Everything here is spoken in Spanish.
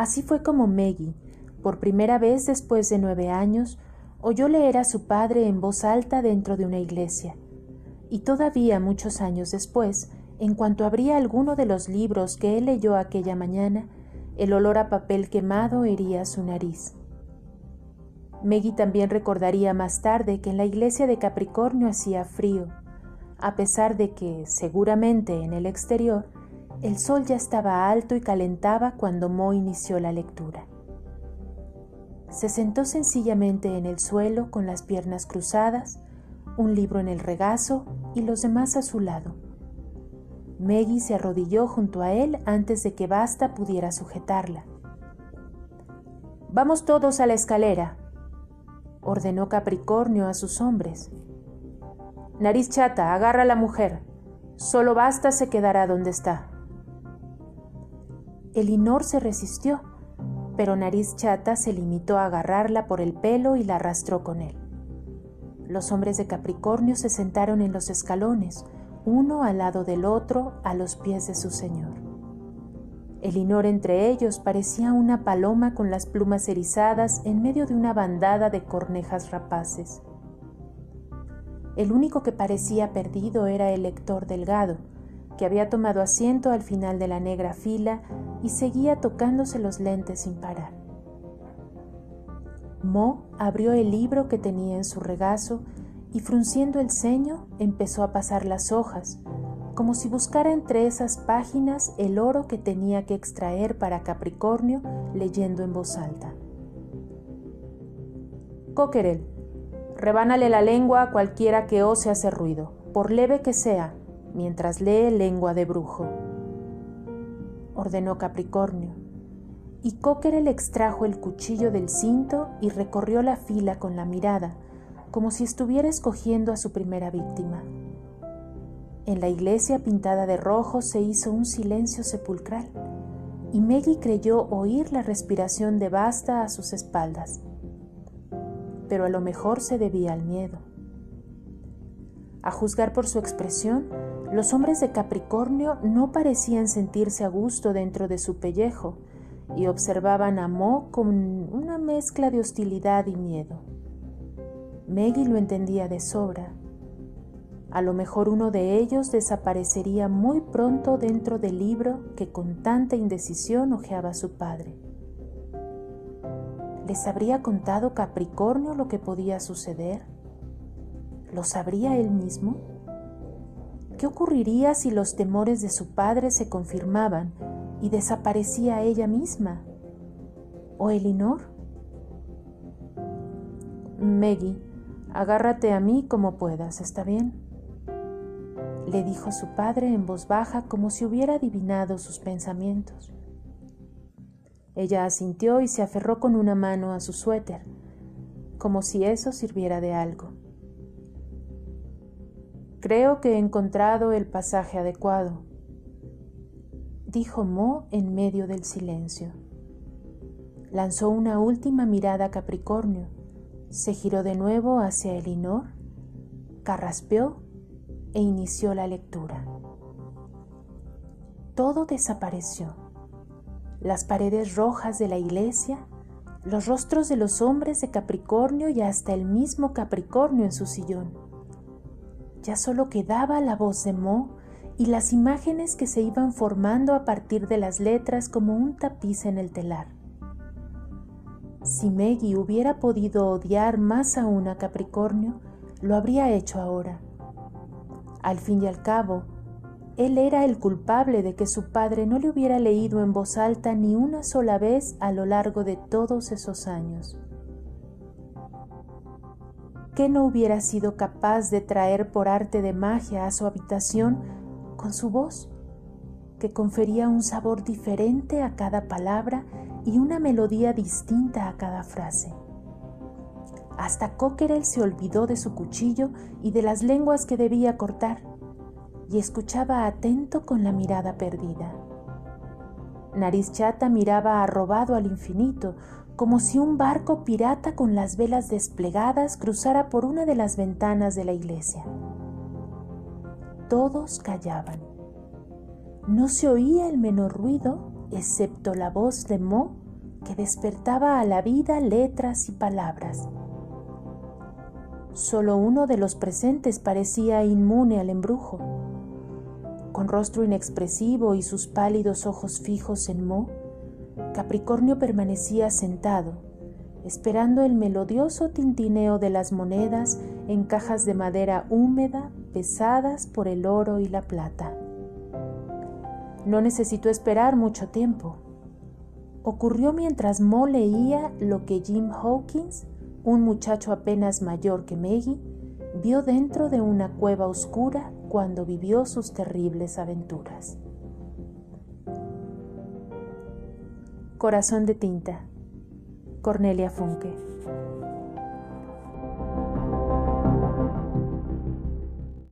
Así fue como Maggie, por primera vez después de nueve años, oyó leer a su padre en voz alta dentro de una iglesia. Y todavía muchos años después, en cuanto abría alguno de los libros que él leyó aquella mañana, el olor a papel quemado hería su nariz. Maggie también recordaría más tarde que en la iglesia de Capricornio hacía frío, a pesar de que, seguramente en el exterior, el sol ya estaba alto y calentaba cuando Mo inició la lectura. Se sentó sencillamente en el suelo con las piernas cruzadas, un libro en el regazo y los demás a su lado. Maggie se arrodilló junto a él antes de que Basta pudiera sujetarla. Vamos todos a la escalera, ordenó Capricornio a sus hombres. Nariz chata, agarra a la mujer. Solo Basta se quedará donde está. Elinor se resistió, pero Nariz chata se limitó a agarrarla por el pelo y la arrastró con él. Los hombres de Capricornio se sentaron en los escalones, uno al lado del otro, a los pies de su señor. Elinor entre ellos parecía una paloma con las plumas erizadas en medio de una bandada de cornejas rapaces. El único que parecía perdido era el lector delgado, que había tomado asiento al final de la negra fila y seguía tocándose los lentes sin parar. Mo abrió el libro que tenía en su regazo y frunciendo el ceño empezó a pasar las hojas, como si buscara entre esas páginas el oro que tenía que extraer para Capricornio leyendo en voz alta. Coquerel, rebánale la lengua a cualquiera que ose hacer ruido, por leve que sea, mientras lee lengua de brujo. Ordenó Capricornio, y Coquerel extrajo el cuchillo del cinto y recorrió la fila con la mirada, como si estuviera escogiendo a su primera víctima. En la iglesia pintada de rojo se hizo un silencio sepulcral, y Maggie creyó oír la respiración de Basta a sus espaldas. Pero a lo mejor se debía al miedo. A juzgar por su expresión, los hombres de Capricornio no parecían sentirse a gusto dentro de su pellejo y observaban a Mo con una mezcla de hostilidad y miedo. Maggie lo entendía de sobra. A lo mejor uno de ellos desaparecería muy pronto dentro del libro que con tanta indecisión hojeaba su padre. ¿Les habría contado Capricornio lo que podía suceder? ¿Lo sabría él mismo? ¿Qué ocurriría si los temores de su padre se confirmaban y desaparecía ella misma? ¿O Elinor? Maggie, agárrate a mí como puedas, ¿está bien? Le dijo su padre en voz baja como si hubiera adivinado sus pensamientos. Ella asintió y se aferró con una mano a su suéter, como si eso sirviera de algo. Creo que he encontrado el pasaje adecuado, dijo Mo en medio del silencio. Lanzó una última mirada a Capricornio, se giró de nuevo hacia Elinor, carraspeó e inició la lectura. Todo desapareció. Las paredes rojas de la iglesia, los rostros de los hombres de Capricornio y hasta el mismo Capricornio en su sillón ya solo quedaba la voz de Mo y las imágenes que se iban formando a partir de las letras como un tapiz en el telar. Si Maggie hubiera podido odiar más aún a Capricornio, lo habría hecho ahora. Al fin y al cabo, él era el culpable de que su padre no le hubiera leído en voz alta ni una sola vez a lo largo de todos esos años no hubiera sido capaz de traer por arte de magia a su habitación con su voz, que confería un sabor diferente a cada palabra y una melodía distinta a cada frase? Hasta Cockerell se olvidó de su cuchillo y de las lenguas que debía cortar, y escuchaba atento con la mirada perdida. Nariz Chata miraba arrobado al infinito, como si un barco pirata con las velas desplegadas cruzara por una de las ventanas de la iglesia. Todos callaban. No se oía el menor ruido, excepto la voz de Mo que despertaba a la vida letras y palabras. Solo uno de los presentes parecía inmune al embrujo. Con rostro inexpresivo y sus pálidos ojos fijos en Mo, Capricornio permanecía sentado, esperando el melodioso tintineo de las monedas en cajas de madera húmeda pesadas por el oro y la plata. No necesitó esperar mucho tiempo. Ocurrió mientras Mo leía lo que Jim Hawkins, un muchacho apenas mayor que Maggie, vio dentro de una cueva oscura cuando vivió sus terribles aventuras. Corazón de tinta. Cornelia Funke.